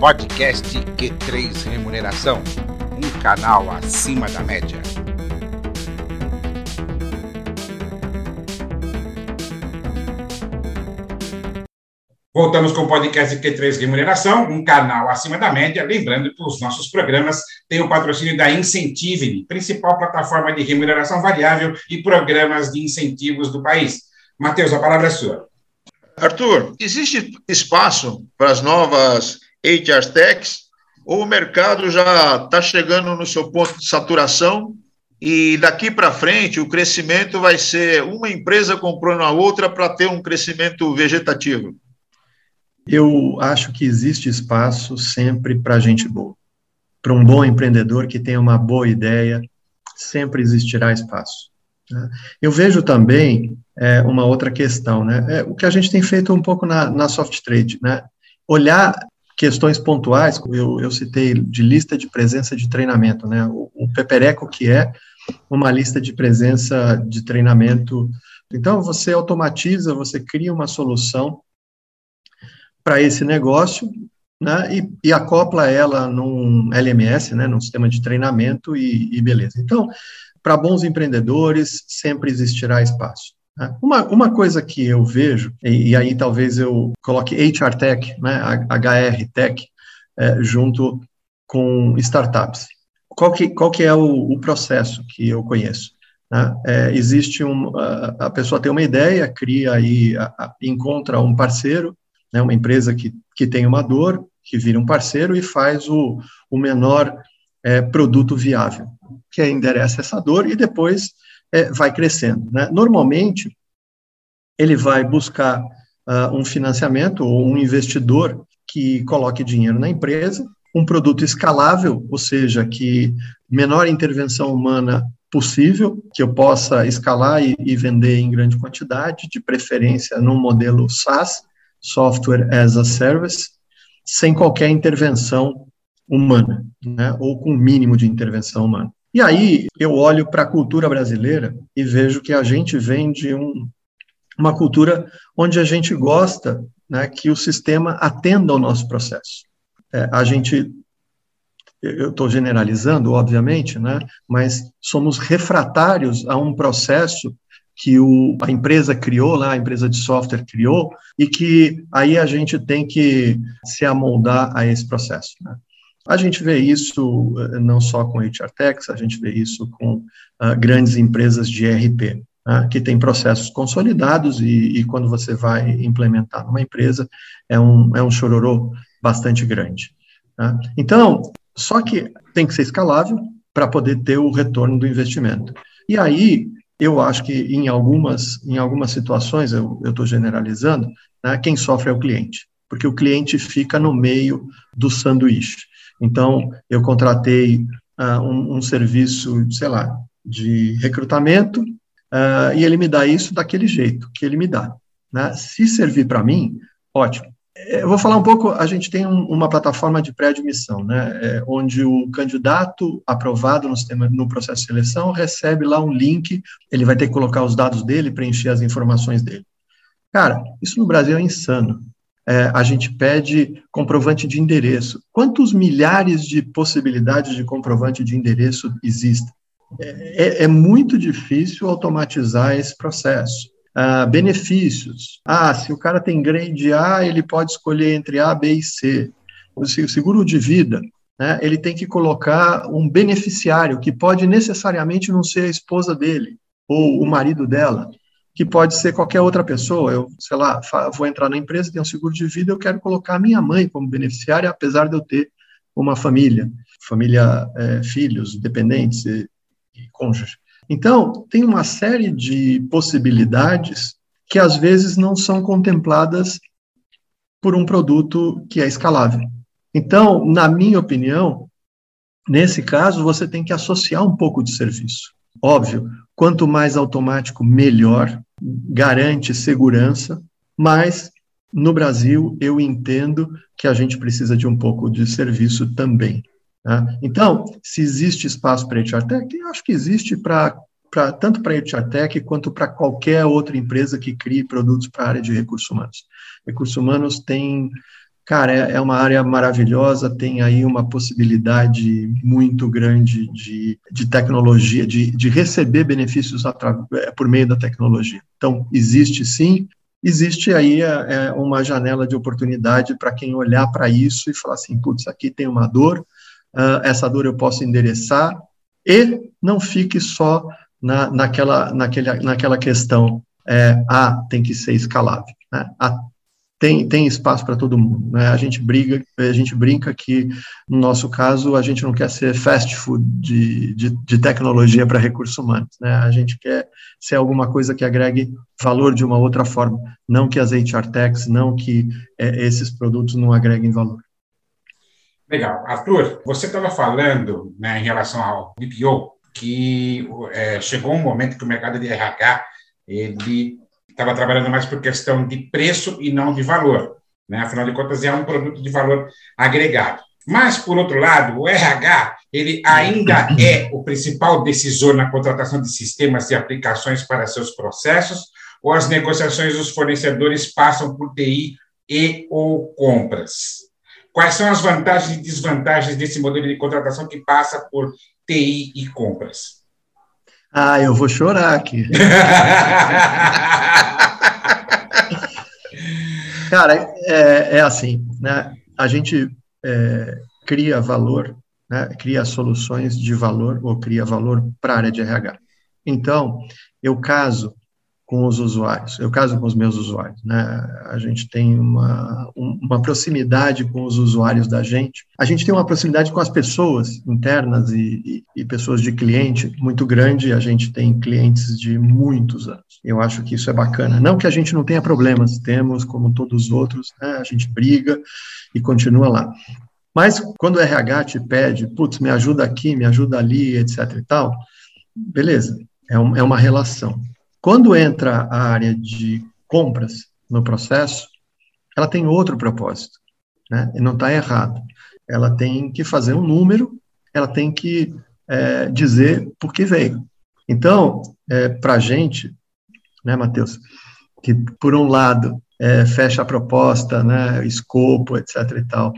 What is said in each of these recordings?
Podcast Q3 Remuneração, um canal acima da média. Voltamos com o podcast Q3 Remuneração, um canal acima da média. Lembrando que os nossos programas têm o patrocínio da Incentive, principal plataforma de remuneração variável e programas de incentivos do país. Matheus, a palavra é sua. Arthur, existe espaço para as novas HR Techs ou o mercado já está chegando no seu ponto de saturação e daqui para frente o crescimento vai ser uma empresa comprando a outra para ter um crescimento vegetativo? Eu acho que existe espaço sempre para gente boa. Para um bom empreendedor que tem uma boa ideia, sempre existirá espaço. Né? Eu vejo também é, uma outra questão, né? É, o que a gente tem feito um pouco na, na soft trade, né? Olhar questões pontuais, eu, eu citei de lista de presença de treinamento, né? O, o Pepereco, que é uma lista de presença de treinamento. Então, você automatiza, você cria uma solução para esse negócio, né, e, e, acopla ela num LMS, né, num sistema de treinamento e, e beleza. Então, para bons empreendedores, sempre existirá espaço. Né. Uma, uma coisa que eu vejo, e, e, aí talvez eu coloque HR Tech, né, HR Tech, é, junto com startups. Qual que, qual que é o, o processo que eu conheço? Né? É, existe um, a, a, pessoa tem uma ideia, cria aí, encontra um parceiro, né, uma empresa que, que tem uma dor, que vira um parceiro e faz o, o menor é, produto viável, que endereça essa dor e depois é, vai crescendo. Né? Normalmente, ele vai buscar uh, um financiamento ou um investidor que coloque dinheiro na empresa, um produto escalável, ou seja, que menor intervenção humana possível, que eu possa escalar e, e vender em grande quantidade, de preferência num modelo SaaS, Software as a Service, sem qualquer intervenção humana, né, ou com mínimo de intervenção humana. E aí eu olho para a cultura brasileira e vejo que a gente vem de um, uma cultura onde a gente gosta né, que o sistema atenda ao nosso processo. É, a gente, eu estou generalizando, obviamente, né, mas somos refratários a um processo que o, a empresa criou lá, a empresa de software criou, e que aí a gente tem que se amoldar a esse processo. Né? A gente vê isso eh, não só com HR Techs, a gente vê isso com uh, grandes empresas de ERP, né, que têm processos consolidados e, e, quando você vai implementar numa empresa, é um, é um chororô bastante grande. Né? Então, só que tem que ser escalável para poder ter o retorno do investimento. E aí, eu acho que em algumas, em algumas situações, eu estou generalizando, né, quem sofre é o cliente, porque o cliente fica no meio do sanduíche. Então, eu contratei uh, um, um, serviço, sei lá, de recrutamento, uh, e ele me dá isso daquele jeito que ele me dá. Né? Se servir para mim, ótimo. Eu vou falar um pouco, a gente tem um, uma plataforma de pré-admissão, né, é, onde o candidato aprovado no, sistema, no processo de seleção recebe lá um link, ele vai ter que colocar os dados dele, preencher as informações dele. Cara, isso no Brasil é insano. É, a gente pede comprovante de endereço. Quantos milhares de possibilidades de comprovante de endereço existem? É, é, é muito difícil automatizar esse processo. Ah, benefícios. Ah, se o cara tem grade A, ele pode escolher entre A, B e C. O seguro de vida, né, ele tem que colocar um beneficiário, que pode necessariamente não ser a esposa dele, ou o marido dela, que pode ser qualquer outra pessoa. Eu, sei lá, vou entrar na empresa, tem um seguro de vida, eu quero colocar a minha mãe como beneficiária, apesar de eu ter uma família, família, é, filhos, dependentes e, e cônjuge. Então, tem uma série de possibilidades que às vezes não são contempladas por um produto que é escalável. Então, na minha opinião, nesse caso, você tem que associar um pouco de serviço. Óbvio, quanto mais automático, melhor, garante segurança, mas no Brasil eu entendo que a gente precisa de um pouco de serviço também. Né? Então, se existe espaço para HR Tech, eu acho que existe para Pra, tanto para a HR quanto para qualquer outra empresa que crie produtos para a área de recursos humanos. Recursos humanos tem cara, é, é uma área maravilhosa, tem aí uma possibilidade muito grande de, de tecnologia, de, de receber benefícios é, por meio da tecnologia. Então, existe sim, existe aí é, é uma janela de oportunidade para quem olhar para isso e falar assim, putz, aqui tem uma dor, uh, essa dor eu posso endereçar, e não fique só na, naquela, naquele, naquela questão, é, ah, tem que ser escalável. Né? Ah, tem, tem espaço para todo mundo. Né? A gente briga, a gente brinca que, no nosso caso, a gente não quer ser fast food de, de, de tecnologia para recursos humanos. Né? A gente quer ser alguma coisa que agregue valor de uma outra forma, não que as HR techs, não que é, esses produtos não agreguem valor. Legal. Arthur, você estava falando né, em relação ao BPO que é, chegou um momento que o mercado de RH ele estava trabalhando mais por questão de preço e não de valor. Né? Afinal de contas, é um produto de valor agregado. Mas, por outro lado, o RH ele ainda é o principal decisor na contratação de sistemas e aplicações para seus processos, ou as negociações dos fornecedores passam por TI e ou compras? Quais são as vantagens e desvantagens desse modelo de contratação que passa por TI e compras? Ah, eu vou chorar aqui. Cara, é, é, assim, né? A gente é, cria valor, né? cria soluções de valor ou cria valor para a área de RH. Então, eu caso com os usuários, eu caso com os meus usuários, né? A gente tem uma, uma proximidade com os usuários da gente, a gente tem uma proximidade com as pessoas internas e, e, e, pessoas de cliente muito grande, a gente tem clientes de muitos anos. Eu acho que isso é bacana. Não que a gente não tenha problemas, temos, como todos os outros, né? a gente briga e continua lá. Mas quando o RH te pede, putz, me ajuda aqui, me ajuda ali, etc e tal, beleza, é, é uma relação. Quando entra a área de compras no processo, ela tem outro propósito, né? E não está errado. Ela tem que fazer um número, ela tem que é, dizer por que veio. Então, é, para a gente, né, Matheus, que por um lado é, fecha a proposta, né, escopo, etc. e tal,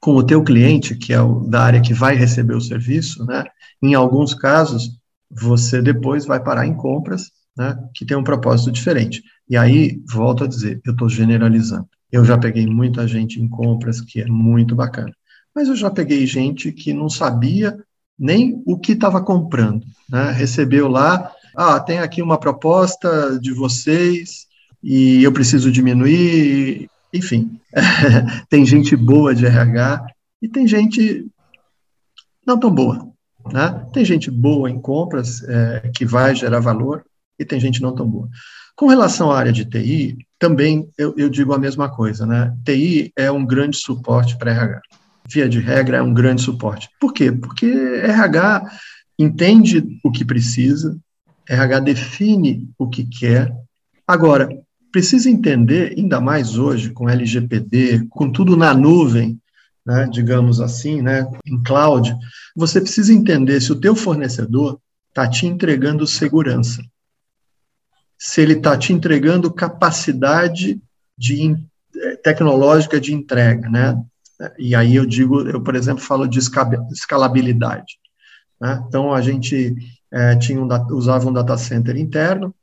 com o teu cliente, que é o da área que vai receber o serviço, né, em alguns casos, você depois vai parar em compras né, que tem um propósito diferente. E aí, volto a dizer, eu estou generalizando. Eu já peguei muita gente em compras que é muito bacana, mas eu já peguei gente que não sabia nem o que estava comprando, né? recebeu lá, ah, tem aqui uma proposta de vocês e eu preciso diminuir, enfim, tem gente boa de RH e tem gente não tão boa, né? Tem gente boa em compras é, que vai gerar valor, e tem gente não tão boa. Com relação à área de TI, também eu, eu digo a mesma coisa, né? TI é um grande suporte para RH. Via de regra, é um grande suporte. Por quê? Porque RH entende o que precisa, RH define o que quer. Agora, precisa entender, ainda mais hoje, com LGPD, com tudo na nuvem, né, digamos assim, né, em cloud, você precisa entender se o teu fornecedor está te entregando segurança se ele está te entregando capacidade de, eh, tecnológica de entrega, né? E aí eu digo, eu, por exemplo, falo de escalabilidade. Né? Então, a gente é, tinha um, usava um data center interno,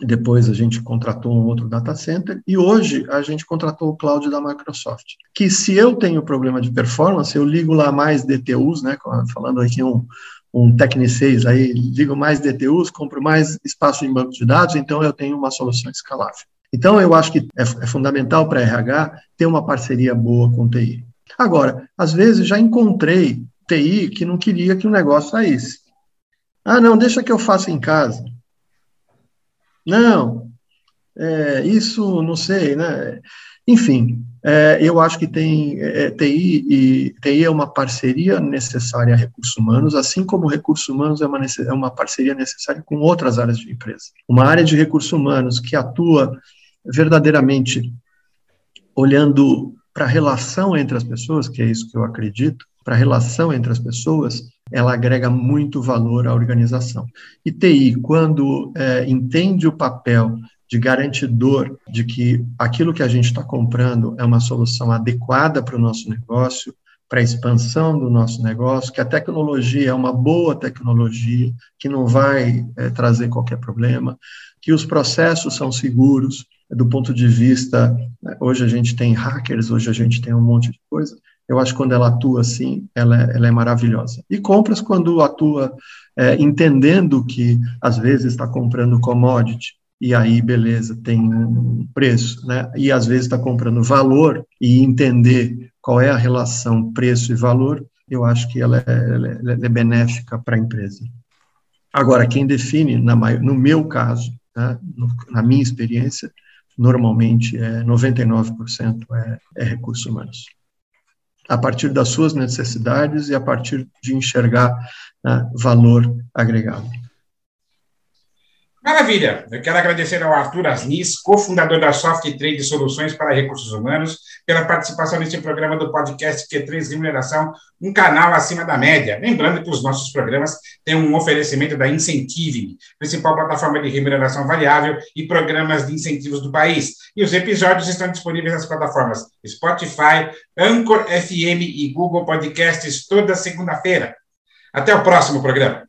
depois a gente contratou um outro data center, e hoje a gente contratou o cloud da Microsoft. Que se eu tenho problema de performance, eu ligo lá mais DTUs, né? Falando aqui um, um Tecnicês aí, ligo mais DTUs, compro mais espaço em banco de dados, então eu tenho uma solução escalável. Então, eu acho que é, é fundamental para a RH ter uma parceria boa com TI. Agora, às vezes já encontrei TI que não queria que o negócio saísse. Ah, não, deixa que eu faça em casa. Não, é, isso não sei, né? Enfim, é, eu acho que tem é, TI e TI é uma parceria necessária a recursos humanos, assim como recursos humanos é uma, é uma parceria necessária com outras áreas de empresa. Uma área de recursos humanos que atua verdadeiramente olhando para a relação entre as pessoas, que é isso que eu acredito, para a relação entre as pessoas, ela agrega muito valor à organização. E TI, quando é, entende o papel de garantidor de que aquilo que a gente está comprando é uma solução adequada para o nosso negócio, para a expansão do nosso negócio, que a tecnologia é uma boa tecnologia, que não vai é, trazer qualquer problema, que os processos são seguros, do ponto de vista, né, hoje a gente tem hackers, hoje a gente tem um monte de coisa, eu acho que quando ela atua assim, ela, é, ela é maravilhosa. E compras quando atua é, entendendo que, às vezes, está comprando commodity, e aí, beleza, tem um preço, né? E às vezes está comprando valor e entender qual é a relação preço e valor, eu acho que ela é, ela é, é benéfica para a empresa. Agora, quem define, na, no meu caso, né, no, na minha experiência, normalmente é 99% é, é recursos humanos. A partir das suas necessidades e a partir de enxergar né, valor agregado. Maravilha! Eu quero agradecer ao Arthur Asnis, cofundador da Soft Trade Soluções para Recursos Humanos, pela participação neste programa do podcast Q3 Remuneração, um canal acima da média. Lembrando que os nossos programas têm um oferecimento da Incentive, principal plataforma de remuneração variável e programas de incentivos do país. E os episódios estão disponíveis nas plataformas Spotify, Anchor FM e Google Podcasts toda segunda-feira. Até o próximo programa.